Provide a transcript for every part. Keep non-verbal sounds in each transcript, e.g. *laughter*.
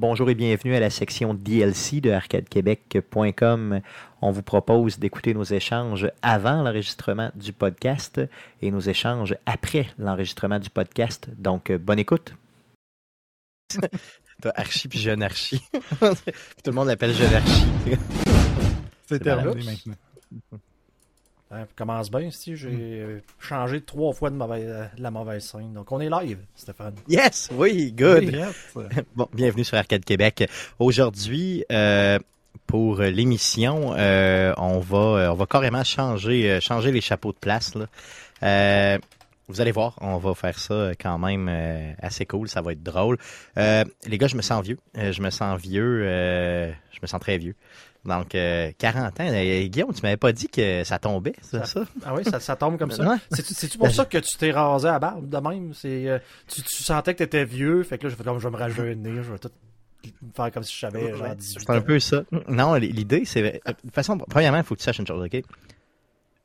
Bonjour et bienvenue à la section DLC de arcadequebec.com. On vous propose d'écouter nos échanges avant l'enregistrement du podcast et nos échanges après l'enregistrement du podcast. Donc, euh, bonne écoute. *laughs* T'as Archie puis Jeune Archie. *laughs* tout le monde l'appelle Jeune Archie. C'est terminé maintenant. Hein, commence bien, si j'ai euh, changé trois fois de, mauvaise- de la mauvaise scène. Donc on est live, Stéphane. Yes, oui, good. Yes. *laughs* Bon, bienvenue sur Arcade Québec. Aujourd'hui, euh, pour l'émission, euh, on va on va carrément changer changer les chapeaux de place. Là. Euh, vous allez voir, on va faire ça quand même assez cool, ça va être drôle. Les gars, je me sens vieux. Je me sens vieux. je me sens très vieux. Donc, euh, 40 ans. Euh, Guillaume, tu m'avais pas dit que ça tombait, c'est ça? Ah oui, ça, ça tombe comme ça. C'est-tu pour ça que tu t'es rasé à la barbe de même? C'est, euh, tu, tu sentais que t'étais vieux, fait que là, je fais comme je vais me rajeunir, je vais tout faire comme si je savais genre 18 C'est un peu ça. Non, l'idée, c'est. De toute façon, premièrement, il faut que tu saches une chose, OK?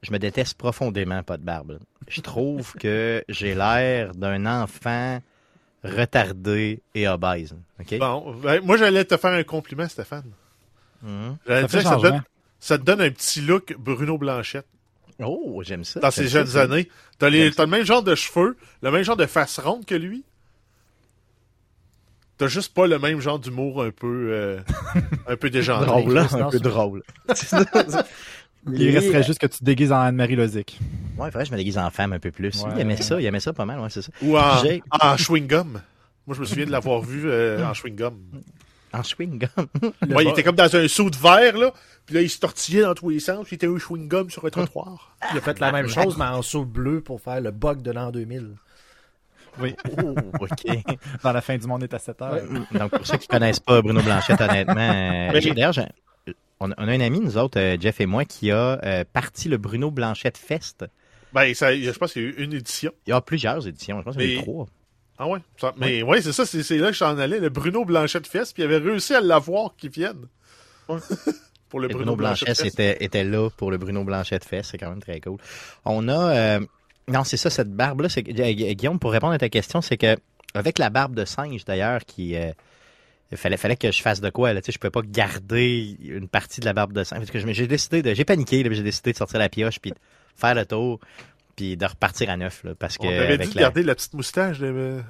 Je me déteste profondément, pas de barbe. Je trouve que j'ai l'air d'un enfant retardé et obèse. OK? Bon, ben, moi j'allais te faire un compliment, Stéphane. J'allais Ça dire que ça te, donne, ça te donne un petit look Bruno Blanchette Oh, j'aime ça. dans ses jeunes ça. années. T'as, les- J'aime t'as le même genre de cheveux, le même genre de face ronde que lui. T'as juste pas le même genre d'humour un peu, euh, un peu *laughs* déjanté. Drôle, hein? Un peu drôle. *laughs* *laughs* Il resterait juste que tu te déguises en Anne-Marie Lozic. Ouais, vrai, je me déguise en femme un peu plus. Ouais. Il aimait ça, il aimait ça pas mal, ouais, c'est ça. Ou en chewing-gum. Moi, je me souviens de l'avoir vu euh, en chewing-gum. En chewing-gum. Ouais, il était comme dans un saut de verre, là. Puis là, il se tortillait dans tous les sens. Puis il était un chewing-gum sur un trottoir. *laughs* Il a fait la même chose, mais en saut bleu pour faire le bug de l'an 2000. Oui. Oh, *laughs* OK. Dans la fin du monde est à 7 heures. Ouais. Donc, pour ceux qui connaissent pas Bruno Blanchette, honnêtement, euh, Mais- j'ai- d'ailleurs, on, a- on a un ami, nous autres, euh, Jeff et moi, qui a euh, parti le Bruno Blanchette Fest. Ben, ça, je pense qu'il y a eu une édition. Il y a plusieurs éditions, je pense qu'il y en a eu trois. Ah ouais? Ça- mais ouais, c'est ça, c'est là que j'en allais. Le Bruno Blanchette Fest. Puis il avait réussi à l'avoir qui vienne. *laughs* Pour le Bruno, Bruno Blanchette Fest. était, était là pour le Bruno Blanchette Fest, c'est quand même très cool. On a... euh, non, c'est ça, cette barbe-là. euh, Guillaume, pour répondre à ta question, c'est que avec la barbe de singe, d'ailleurs, qui... euh, il fallait, fallait que je fasse de quoi, là, tu sais, je pouvais pas garder une partie de la barbe de singe. Parce que j'ai décidé de... J'ai paniqué, j'ai décidé de sortir la pioche, puis de faire le tour, puis de repartir à neuf, là, parce que... On avait avec de la- garder la petite moustache. De...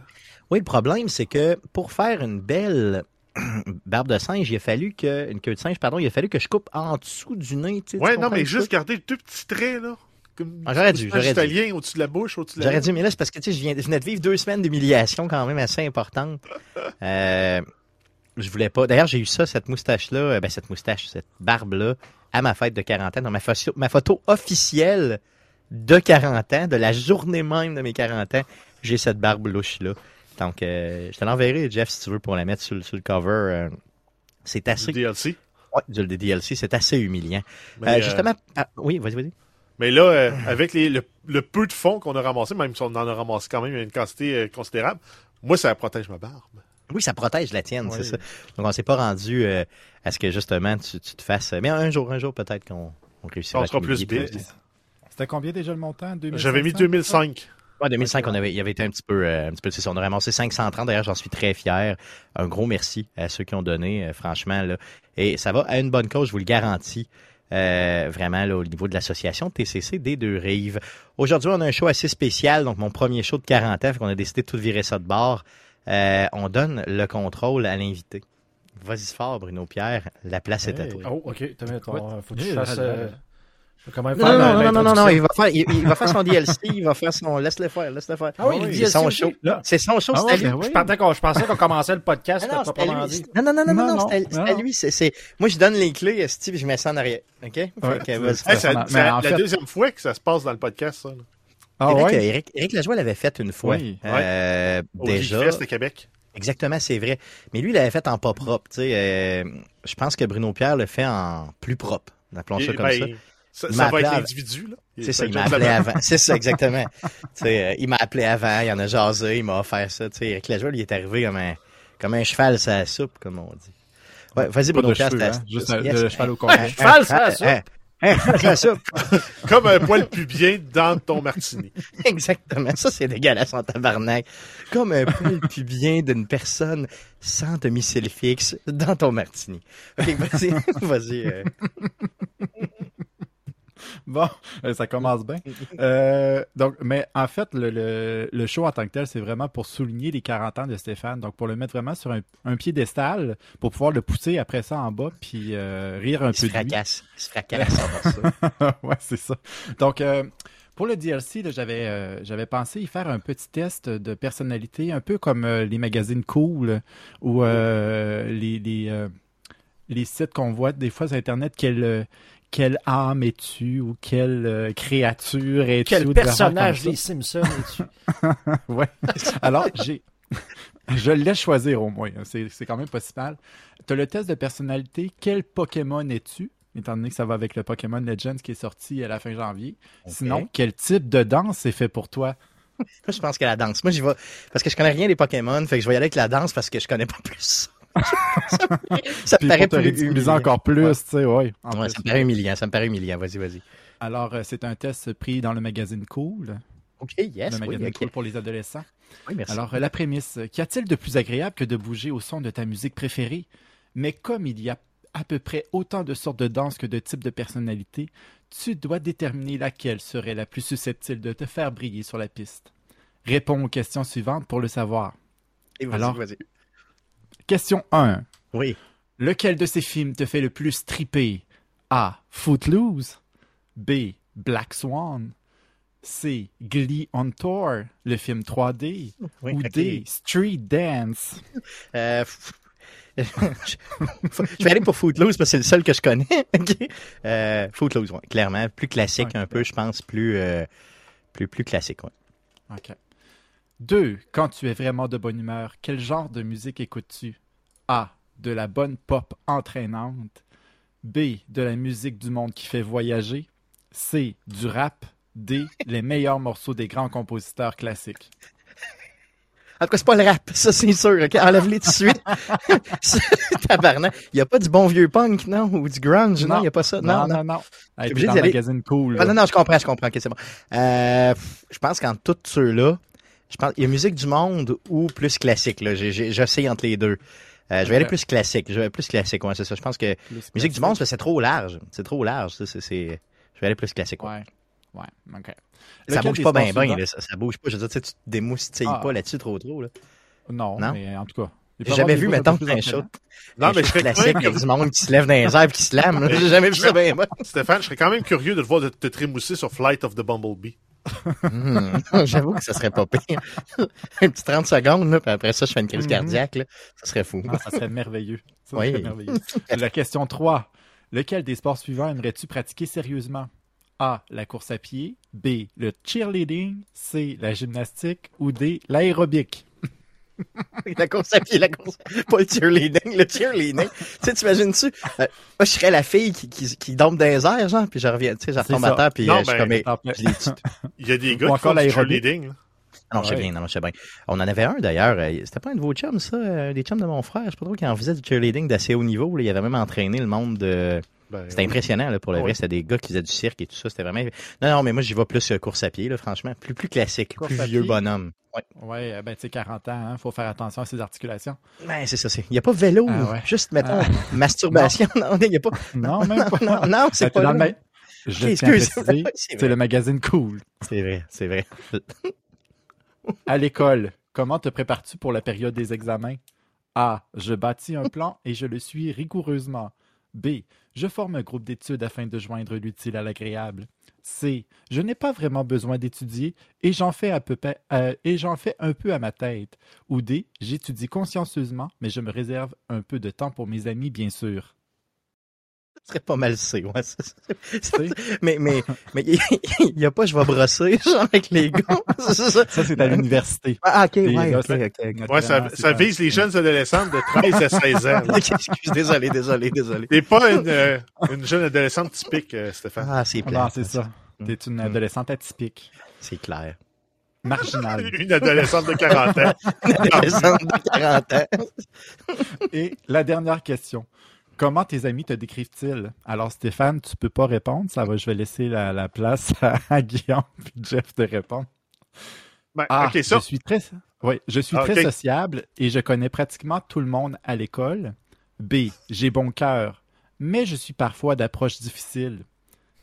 Oui, le problème, c'est que pour faire une belle *clears throat* barbe de singe, il a fallu que. Une queue de singe, pardon, il a fallu que je coupe en dessous du nez. Tu sais, tu Ouais, non, mais le juste garder deux petits traits, là. Comme Ah, j'aurais dû, j'aurais dû. italien au-dessus de la bouche, au-dessus de la J'aurais dû, mais là, c'est parce que tu sais, je, viens, je venais de vivre deux semaines d'humiliation quand même assez importante. *laughs* Euh, je voulais pas. D'ailleurs, j'ai eu ça, cette moustache-là, euh, ben, cette moustache, cette barbe-là, à ma fête de 40 ans, dans ma photo officielle de 40 ans, de la journée même de mes 40 ans, j'ai cette barbe louche-là. Donc, euh, je te l'enverrai, Jeff, si tu veux, pour la mettre sur, le- sur le cover. euh, c'est assez. Du DLC. Ouais, du du DLC, c'est assez humiliant. Euh, justement, ah, oui, vas-y, vas-y. mais là, avec les, le, le peu de fonds qu'on a ramassé, même si on en a ramassé quand même une quantité considérable, moi, ça protège ma barbe. Oui, ça protège la tienne, Oui. c'est ça. Donc, on s'est pas rendu à ce que justement tu, tu te fasses. Mais un jour, un jour, peut-être qu'on on réussira. On à sera plus puis- C'était combien déjà le montant? 2500? J'avais mis 2005. Ouais, 2005, on avait, il avait été un petit peu, euh, un petit peu. On a ramassé 530. D'ailleurs, j'en suis très fier. Un gros merci à ceux qui ont donné, euh, franchement là. Et ça va à une bonne cause, je vous le garantis. Euh, vraiment là, au niveau de l'association TCC des deux rives. Aujourd'hui, on a un show assez spécial, donc mon premier show de 40 ans, qu'on a décidé de tout virer ça de bord. Euh, on donne le contrôle à l'invité. Vas-y fort, Bruno Pierre. La place est à toi. Oh, ok. T'as mis ton, faut que tu hey, fasses. Non, faire non, non, non, non, non, l'introduction? il va faire, il, il va faire son DLC, il va faire son, laisse-le faire, laisse-le faire. Ah oui, Oui, c'est son show. C'est son show, Ah c'est ouais, à lui. ben oui. Je, pensais qu'on, je pensais qu'on commençait le podcast, Ah non, à proprement lui. dit. Non, non, non, non, non, Non, non, c'est à- à lui. c'est- c'est- Moi, je donne les clés, Steve, je mets ça en arrière. OK? Ouais, c'est- vas-y. Hey, la fait- deuxième fois que ça se passe dans le podcast, ça. là. Ah Éric, ouais? Éric, Éric Lajoie l'avait fait une fois. Oui. Euh, Au déjà. Fest de Québec. Exactement, c'est vrai. Mais lui, il l'avait fait en pas propre. tu sais, euh, je pense que Bruno Pierre le fait en plus propre. Appelons ça Et, comme ben, ça. Ça, va être appelé l'individu, là. C'est ça, il m'a appelé avant. C'est ça, exactement. *laughs* Euh, il m'a appelé avant, il en a jasé, il m'a offert ça. Tu sais, Eric Lajoie, il est arrivé comme un, comme un cheval sur la soupe, comme on dit. Ouais, vas-y, Pas Bruno de c'est hein, Juste Yes. le cheval au complet. cheval sur la soupe? C'est *laughs* ça. Comme un poil pubien dans ton martini. *laughs* Exactement. Ça, c'est dégueulasse en tabarnak. Comme un poil pubien d'une personne sans domicile fixe dans ton martini. Vas-y. vas-y. euh. *laughs* Bon, euh, ça commence bien. Euh, donc, mais en fait, le, le, le show en tant que tel, c'est vraiment pour souligner les 40 ans de Stéphane. Donc, pour le mettre vraiment sur un, un piédestal, pour pouvoir le pousser après ça en bas, puis euh, rire un Il se peu lui. fracasse. Il se fracasse ça. *laughs* ouais, c'est ça. Donc, euh, pour le DLC, j'avais, euh, j'avais pensé y faire un petit test de personnalité, un peu comme euh, les magazines cool ou euh, les, les, les sites qu'on voit des fois sur Internet. Quelle, euh, quelle âme es-tu ou quelle euh, créature es-tu? Quel personnage des Simpsons es-tu? *laughs* Ouais. Alors, j'ai. Je le laisse choisir au moins. hein. C'est, c'est quand même pas si mal. Tu as le test de personnalité. Quel Pokémon es-tu? Étant donné que ça va avec le Pokémon Legends qui est sorti à la fin janvier. Sinon, quel type de danse est fait pour toi? Moi, je pense que la danse. Moi, j'y vais. Parce que je connais rien des Pokémon, fait que je vais y aller avec la danse parce que je connais pas plus. *laughs* ça me- paraît plus encore plus, Ouais. tu sais, ouais. ça me paraît humiliant. Ça me paraît humiliant. Vas-y, vas-y. Alors, euh, c'est un test pris dans le magazine Cool, OK, yes. le Oui, magazine. Cool pour les adolescents. Oui, merci. Alors, euh, la prémisse, qu'y a-t-il de plus agréable que de bouger au son de ta musique préférée? Mais comme il y a à peu près autant de sortes de danse que de types de personnalités, tu dois déterminer laquelle serait la plus susceptible de te faire briller sur la piste. Réponds aux questions suivantes pour le savoir. Et vas-y, alors- vas-y. Question 1. Oui. Lequel de ces films te fait le plus triper? A. Footloose. B. Black Swan. C. Glee on Tour, le film 3D. oui Ou. D. Street Dance. Euh, je vais aller pour Footloose parce que c'est le seul que je connais. *laughs* Ok? Euh, Footloose, ouais, clairement. Plus classique un peu, je pense. Plus, euh, plus, plus classique, ouais. OK. 2. Quand tu es vraiment de bonne humeur, quel genre de musique écoutes-tu? A. De la bonne pop entraînante. B. De la musique du monde qui fait voyager. C. Du rap. D. Les meilleurs morceaux des grands compositeurs classiques. En tout cas, c'est pas le rap, ça c'est sûr. ok? Enlève-les tout de suite. *laughs* Tabarnak. Il n'y a pas du bon vieux punk, non? Ou du grunge, non? Il n'y a pas ça? Non, Non, non. non. Hey, obligé dans le magazine cool. Ah, non, non, je comprends, je comprends. Ok, c'est bon. Euh, je pense qu'en tous ceux-là, je pense il y a musique du monde ou plus classique. Là. J'essaye entre les deux. Euh, je vais aller plus classique. Je vais plus classique, ouais, c'est ça. Je pense que musique du monde, c'est trop large. C'est trop large. ça, c'est- c'est- Je vais aller plus classique. ouais. Ouais. Ouais, OK. Ça Lequel bouge pas bien, bien. là, Ça, ça bouge pas. Je veux dire, tu sais, tu te démoustilles Ah. pas là-dessus trop, trop. Là. Non, Non? mais en tout cas. il J'ai y jamais des vu, mettons, un show. Non, mais je serais classique même avec du monde qui se lève dans les airs et qui se lame. J'ai jamais vu ça bien. moi. Stéphane, je serais quand même curieux de te voir de te trémousser sur Flight of the Bumblebee. Hmm, *laughs* J'avoue que ça serait pas pire. *laughs* un petit 30 secondes, là, puis après ça, je fais une crise Mhm. cardiaque. Là. Ça serait fou. Ah, ça serait merveilleux. Ça Oui. serait merveilleux. La question 3. Lequel des sports suivants aimerais-tu pratiquer sérieusement? A. La course à pied. B. Le cheerleading. C. La gymnastique. Ou D. L'aérobic? La course à pied, la course Pas le cheerleading, le cheerleading. tu sais, t'imagines-tu? Euh, moi, je serais la fille qui, qui, qui dans les airs, genre, puis je reviens, tu sais, je retombe à terre, puis Non, euh, je suis ben, comme... *laughs* Il y a des gars qui encore font du cheerleading. là. Non, je sais bien, non, je sais bien. On en avait un, d'ailleurs, euh, c'était pas un de vos chums, ça, des chums de mon frère, je sais pas trop, qui en faisait du cheerleading d'assez haut niveau, là. il avait même entraîné le monde de... Ben, C'était impressionnant, là, pour le vrai, c'était des gars qui faisaient du cirque et tout ça, c'était vraiment... Non, non, mais moi, j'y vais plus euh, course à pied, là, franchement, plus, plus classique, Course plus vieux pied. bonhomme. Ouais. Ouais, euh, ben tu sais, 40 ans, hein, faut faire attention à ses articulations. Ben, c'est ça, c'est... Il y a pas vélo, Ah ouais. juste, mettons, Ah. masturbation, *laughs* non, il y a pas... Non, même pas. Non, non, c'est Ah, pas dans *laughs* C'est le magazine cool. C'est vrai, c'est vrai. *laughs* À l'école, comment te prépares-tu pour la période des examens? A. Je bâtis un plan et je le suis rigoureusement. B. Je forme un groupe d'études afin de joindre l'utile à l'agréable. C. Je n'ai pas vraiment besoin d'étudier et j'en fais, euh, fais un peu à ma tête. Ou D. J'étudie consciencieusement, mais je me réserve un peu de temps pour mes amis, bien sûr. *laughs* Ce serait pas mal C, ouais. Mais, mais, mais *laughs* il y a pas je vais brosser, genre, avec les gars. *laughs* Ça. C'est à l'université. Ah, ok, Et ouais, là, ok. Ouais, ça, vise les jeunes adolescentes de 13 à 16 ans. Excuse, désolé, désolé, désolé. T'es pas une, euh, une jeune adolescente typique, euh, Stéphane. Ah, c'est Non, plat. c'est ça. T'es une adolescente atypique, C'est clair. marginale. Une adolescente de 40 ans. Une adolescente de 40 ans. Et la dernière question. Comment tes amis te décrivent-ils? Alors, Stéphane, tu peux pas répondre. Ça va, je vais laisser la, la place *laughs* à, à Guillaume et Jeff de répondre. Ben, Ah, ça. je suis très, oui, je suis très sociable et je connais pratiquement tout le monde à l'école. B, j'ai bon cœur, mais je suis parfois d'approche difficile.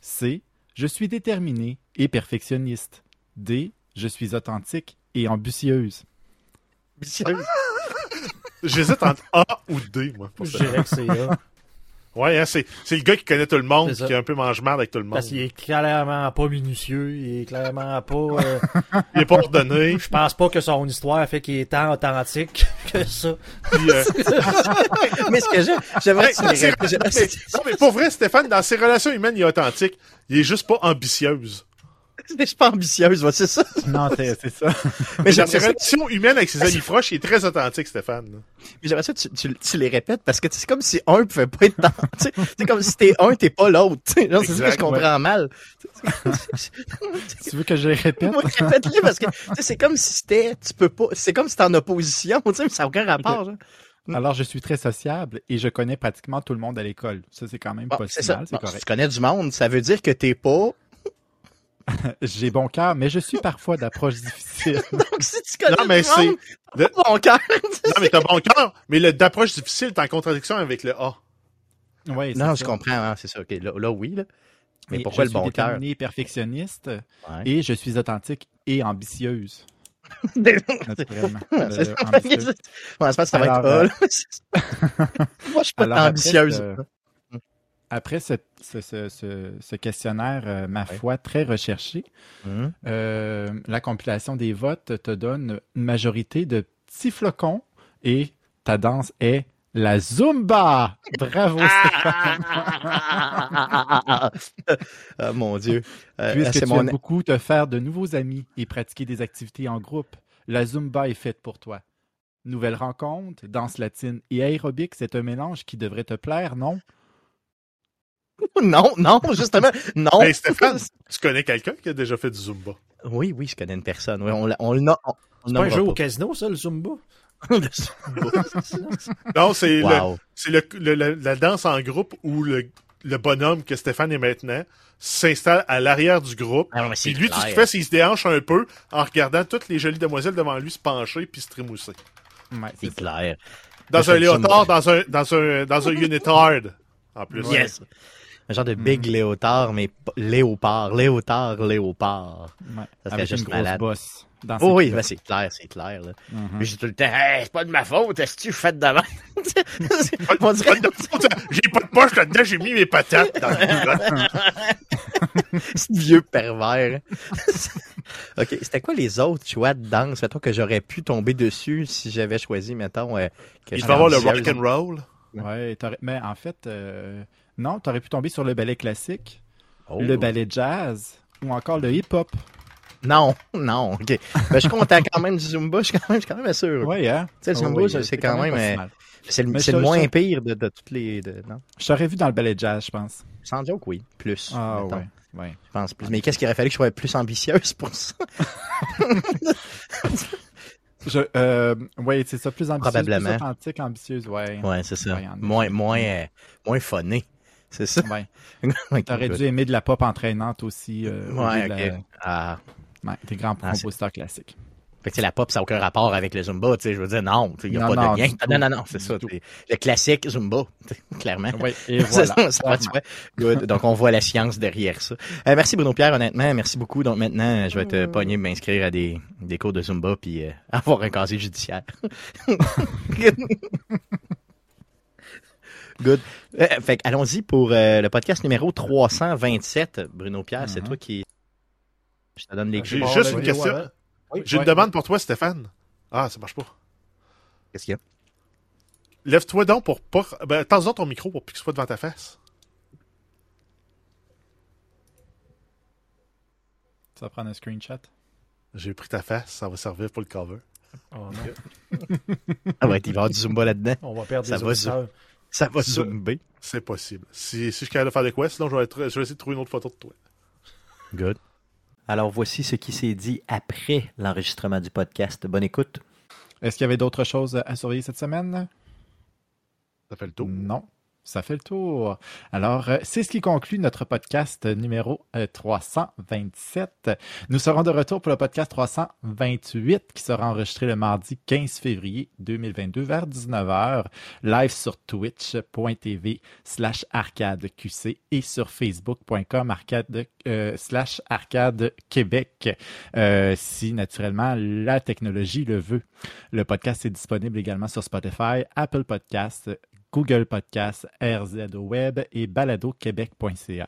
C, je suis déterminé et perfectionniste. D, je suis authentique et ambitieuse? J'hésite entre A ou D, moi. pour Je ça. dirais que c'est là. *laughs* Ouais, hein, c'est c'est le gars qui connaît tout le monde, qui est un peu mange-marde avec tout le monde. Parce qu'il est clairement pas minutieux, il est clairement pas. euh, *laughs* Il est pas ordonné. je pense pas que son histoire fait qu'il est tant authentique *laughs* que ça. puis, euh, Mais ce que j'ai- j'aimerais Hey, les c'est- mais, non, mais pour vrai, Stéphane, dans ses relations humaines, il est authentique. Il est juste pas ambitieuse. *laughs* Je suis pas ambitieuse, c'est ça. Non, c'est ça. Mais ça, relations humaines avec ses amis proches, il est très authentique, Stéphane. mais j'aimerais ça que tu, tu- tu les répètes parce que c'est comme si un pouvait pas être dans. tu sais, C'est comme si t'es un, t'es pas l'autre. C'est ça que je comprends mal. Tu veux que je les répète? Moi, répète-le parce que c'est comme si c'était. Tu peux pas. C'est comme si t'es en opposition. Mais ça n'a aucun rapport. genre. Alors, je suis très sociable et je connais pratiquement tout le monde à l'école. Ça, c'est quand même Bon, pas mal, Bon, si correct. tu connais du monde, ça veut dire que t'es pas. *laughs* J'ai bon cœur, mais je suis parfois d'approche difficile. *laughs* Donc, si tu connais Non, mais du c'est. monde, le- t'as mon cœur. *laughs* Non, mais t'as bon cœur, mais le d'approche difficile est en contradiction avec le A. C'est Non, ça. je comprends. hein, c'est ça. Là, là, oui. Là. Mais Et pourquoi je le bon suis cœur? déterminée et perfectionniste Ouais. et je suis authentique et ambitieuse. Naturellement. c'est Euh, je pense que ça va être A. là. Moi, je suis pas Alors, après, ambitieuse. ce- Après ce, ce- ce- ce- ce questionnaire, euh, ma foi, très recherché, Hum. euh, la compilation des votes te donne une majorité de petits flocons et ta danse est la Zumba! Bravo, Stéphane! *laughs* ah, mon Dieu. Euh, Puisque tu mon... aimes beaucoup te faire de nouveaux amis et pratiquer des activités en groupe, la Zumba est faite pour toi. Nouvelle rencontre, danse latine et aérobic, c'est un mélange qui devrait te plaire, non? *laughs* Non, non, justement, non. Hey, Stéphane, tu connais quelqu'un qui a déjà fait du Zumba? Oui, oui, je connais une personne. Oui, on, on, le no- on, on C'est pas un jeu au casino, ça, le Zumba? *laughs* Le Zumba. *laughs* Non, c'est le, wow. c'est le, le- le- la danse en groupe où le, le bonhomme que Stéphane est maintenant s'installe à l'arrière du groupe. Ah, mais c'est Et lui, tout ce qu'il fait, c'est qu'il se déhanche un peu en regardant toutes les jolies demoiselles devant lui se pencher puis se trémousser. Ouais, C'est clair. Dans un léotard, dans un, dans un, dans un unitard, en plus. Yes. Un genre de big léotard, mais léopard, léotard, léopard. Ouais, Ça serait Avec juste grosse malade. bosse. dans ses Oh oui, ben c'est clair, c'est clair. Là. Mhm. Puis j'ai tout le temps, hey, c'est pas de ma faute, est-ce que tu fais de demain? on dirait J'ai pas de poche là-dedans, j'ai mis mes patates dans le *laughs* ce vieux pervers. *laughs* ok, c'était quoi les autres choix de danse, mettons, que j'aurais pu tomber dessus si j'avais choisi, mettons, euh, que Il va avoir le rock and roll. Ouais, mais en fait, euh, non, tu aurais pu tomber sur le ballet classique, Oh. le ballet jazz ou encore le hip-hop. Non, non, ok. Ben, je suis content quand même du Zumba, je suis quand même, je suis quand même sûr. Ouais, hein? Tu sais, le Oh, Zumba, oui, c'est- quand même, euh. C'est le, moins pire de, de toutes les. De, non? Je t'aurais vu dans le ballet jazz, je pense. Sans joke, oui. Plus. Ah mettons. ouais, ouais. Je pense plus. Mais qu'est-ce qu'il aurait fallu que je sois plus ambitieuse pour ça? *laughs* Je, euh, ouais, c'est ça, plus ambitieuse, Probablement. plus authentique, ambitieuse, ouais. Ouais, c'est ça. Ouais, moins, moins, euh, moins funné. C'est ça? *laughs* Ouais. Ouais, T'aurais dû aimer de la pop entraînante aussi. euh, Ouais, ok. la- Ah. ouais, des grands Ah, compositeurs classiques. Fait que, la pop, ça n'a aucun rapport avec le Zumba, tu sais. Je veux dire, non, il n'y a Non, pas non, de lien. tout. Non, non, non, c'est ça. Le classique Zumba, *laughs* clairement. Ouais, *laughs* et C'est voilà. ça, ça. Good. Donc, on voit la science derrière ça. Euh, merci Bruno Pierre, honnêtement. Merci beaucoup. Donc, maintenant, je vais te pogner m'inscrire à des, des cours de Zumba puis euh, avoir un casier judiciaire. Good. Euh, fait que allons-y pour euh, le podcast numéro 327. Bruno Pierre, c'est Mhm. toi qui. Je te donne les J'ai clés. juste une question. J'ai Ouais. une demande pour toi, Stéphane. Ah, ça marche pas. Qu'est-ce qu'il y a? Lève-toi donc pour pas. Ben, tends ton micro pour plus que ce soit devant ta face. Ça va prendre un screenshot. J'ai pris ta face, ça va servir pour le cover. Oh, non. *laughs* *laughs* Ah ouais, il va y avoir du Zumba là-dedans. On va perdre Ça des va, auditeurs. Ça va zumber. C'est possible. Si, si je suis capable de faire de quoi, sinon je vais, être- je vais essayer de trouver une autre photo de toi. Good. Alors voici ce qui s'est dit après l'enregistrement du podcast. Bonne écoute. Est-ce qu'il y avait d'autres choses à surveiller cette semaine? Ça fait le tour. Non. Ça fait le tour. Alors, euh, c'est ce qui conclut notre podcast numéro euh, 327. Nous serons de retour pour le podcast 328 qui sera enregistré le mardi 15 février 2022 vers 19h, live sur twitch.tv slash arcadeqc et sur facebook.com arcade euh, slash arcade québec euh, si naturellement la technologie le veut. Le podcast est disponible également sur Spotify, Apple Podcasts, Google Podcasts, RZ Web et baladoquebec.ca.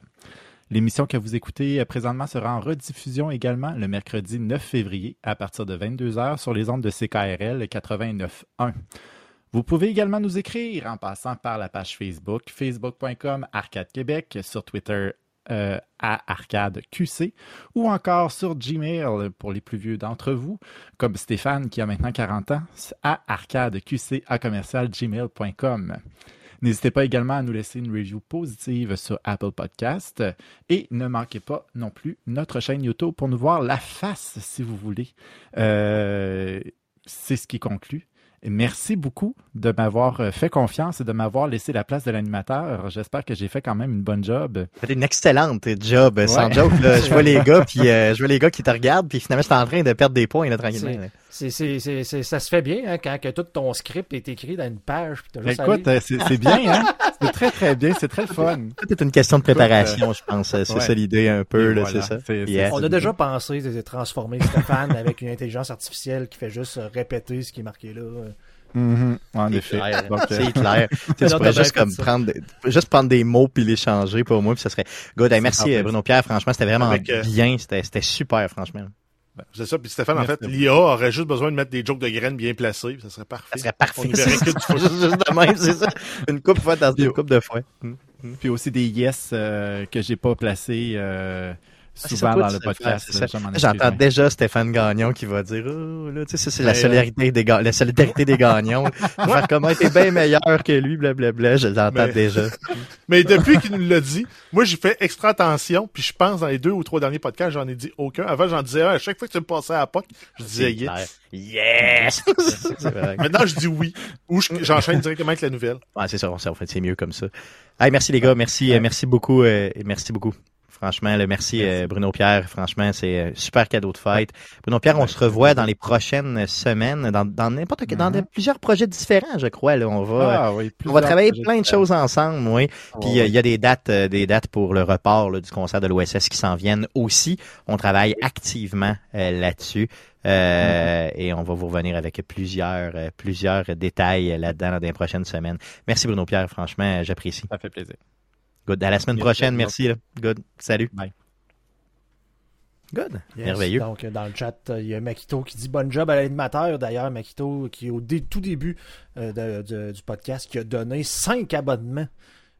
L'émission que vous écoutez euh, présentement sera en rediffusion également le mercredi 9 février à partir de 22h sur les ondes de CKRL 89.1. Vous pouvez également nous écrire en passant par la page Facebook, facebook.com Arcade Québec, sur Twitter euh, à Arcade QC ou encore sur Gmail pour les plus vieux d'entre vous, comme Stéphane qui a maintenant 40 ans, à arcadeqc à commercial gmail.com. N'hésitez pas également à nous laisser une review positive sur Apple Podcast et ne manquez pas non plus notre chaîne YouTube pour nous voir la face si vous voulez. Euh, C'est ce qui conclut. Merci beaucoup de m'avoir euh, fait confiance et de m'avoir laissé la place de l'animateur. J'espère que j'ai fait quand même une bonne job. C'était une excellente job, sans Ouais. joke. Là. Je vois *laughs* les gars, puis euh, je vois les gars qui te regardent, puis finalement, j'étais en train de perdre des points là, tranquillement. là. C'est, c'est, c'est, c'est- ça se fait bien hein, quand que tout ton script est écrit dans une page. Puis t'as juste à Écoute, euh, c'est c'est bien, hein? C'est très, très bien. C'est très fun. Tout est une question de préparation, je pense. C'est ouais. ça l'idée un peu, Et là, voilà. c'est ça. C'est- Yeah. On a déjà pensé de transformer Stéphane *laughs* avec une intelligence artificielle qui fait juste euh, répéter ce qui est marqué là. Mhm, en C'est effet. euh, C'est clair. *laughs* Tu sais, tu Non, pourrais juste comme prendre, des- juste prendre des mots puis les changer pour moi, puis ça serait good. Hey, merci euh, Bruno Pierre, franchement, c'était vraiment Avec, euh, bien, c'était c'était super, franchement. C'est ça. Puis Stéphane, en fait, l'IA aurait juste besoin de mettre des jokes de graines bien placés. puis Ça serait parfait. Ça serait parfait. On y verrait que du fun. *laughs* Juste de même, c'est ça. Une coupe de fois dans une coupe de fois. Puis aussi des yes euh, que j'ai pas placés euh, souvent ça, dans le podcast. J'entends déjà Stéphane Gagnon qui va dire oh, là, tu sais, ça, c'est la euh, solidarité des ga- la solidarité des gagnants. *laughs* Faire comment t'es bien meilleur que lui, blablabla. Je l'entends Mais- déjà. *laughs* Mais depuis qu'il nous l'a dit, moi, j'ai fait extra attention. Puis je pense, dans les deux ou trois derniers podcasts, j'en ai dit aucun. Avant, j'en disais un. À chaque fois que tu me passais à la POC, je disais C'est clair. yes. *laughs* Yes! Maintenant, je dis oui. Ou je- j'enchaîne directement avec la nouvelle. Ouais, c'est ça, on- ça, en fait, c'est mieux comme ça. Hey, merci les gars, merci, euh, merci beaucoup, euh, merci beaucoup. Franchement, le merci, euh, Bruno Pierre. Franchement, c'est un super cadeau de fête. Bruno Pierre, on se revoit dans les prochaines semaines, dans, dans n'importe dans Mhm. de- plusieurs projets différents, je crois. Là, on va, Ah, oui, on va plusieurs travailler plein de choses ensemble, oui. Puis Oh, euh, il y a des dates, euh, des dates pour le report là, du concert de l'OSS qui s'en viennent aussi. On travaille activement euh, là-dessus. Euh, Et on va vous revenir avec plusieurs, euh, plusieurs détails là-dedans dans les prochaines semaines. Merci Bruno Pierre, franchement, j'apprécie. Ça fait plaisir. Good. À la semaine prochaine. Merci. Là. Good. Salut. Bye. Good. Yes. Merveilleux. Donc, euh, dans le chat, euh, il y a Makito qui dit bonne job à l'animateur. D'ailleurs, Makito, qui au dé- tout début euh, de- de- du podcast, qui a donné 5 abonnements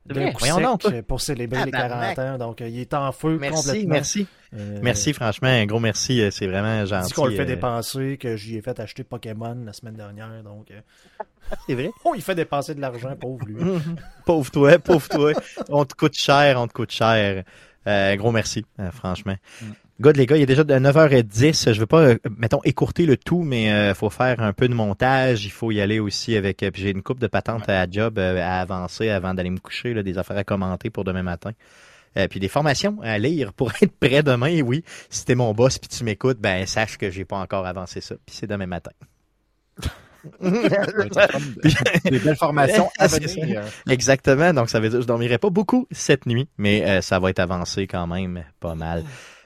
d'un coup Voyons sec, euh, pour célébrer les Tabarnak. 40 ans. Donc, euh, il est en feu Merci, complètement. merci. Euh, Merci, franchement. Un gros merci. euh, C'est vraiment il gentil. qu'on le fait dépenser, que j'y ai fait acheter Pokémon la semaine dernière. Donc, C'est vrai. *laughs* oh, il fait dépenser de l'argent, pauvre lui. *laughs* pauvre toi, pauvre toi. On te coûte cher, on te coûte cher. Euh, gros merci, franchement. Mm. Good, les gars, il est déjà de 9h10. Je veux pas, euh, mettons, écourter le tout, mais euh, faut faire un peu de montage. Il faut y aller aussi avec. euh, puis j'ai une coupe de patentes à job euh, à avancer avant d'aller me coucher, là, des affaires à commenter pour demain matin. Euh, puis des formations à lire pour *laughs* être prêt demain. Et oui, si t'es mon boss puis tu m'écoutes, ben sache que j'ai pas encore avancé ça. Puis c'est demain matin. *laughs* *laughs* Des belles formations à venir. Exactement. Donc, ça veut dire que je dormirai pas beaucoup cette nuit, mais euh, ça va être avancé quand même pas mal.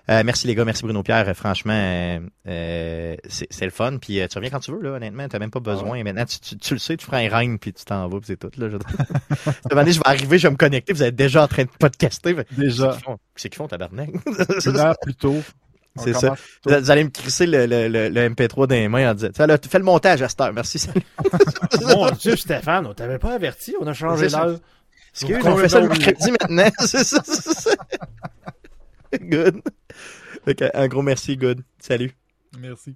Euh, merci les gars, merci Bruno Pierre. Euh, Franchement, euh, c'est c'est le fun. Puis euh, tu reviens quand tu veux, là, honnêtement. Tu même pas besoin. Maintenant, tu, tu, tu le sais, tu feras un règne, puis tu t'en vas, puis c'est tout. Là, je... *laughs* Cette année, je vais arriver, je vais me connecter, vous êtes déjà en train de podcaster. Fait, Déjà, Qu'est-ce qu'ils font? Tabarnak? *laughs* une heure plus tôt. C'est ça. Vous allez me crisser le, le, le, le MP3 dans les mains en disant, fais le montage à cette heure. Merci, salut. *laughs* Mon Dieu, Stéphane, on t'avait pas averti, on a changé C'est l'heure. Excuse, on fait ça le mercredi maintenant. c'est ça, c'est ça. Good. Un gros merci, good. Salut. Merci.